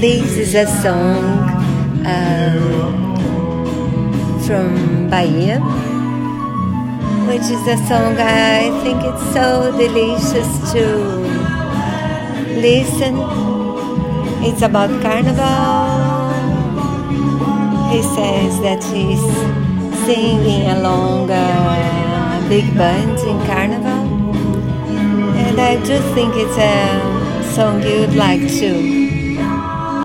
This is a song um, from Bahia, which is a song I think it's so delicious to listen. It's about carnival. He says that he's singing along a big band in carnival, and I just think it's a song you'd like to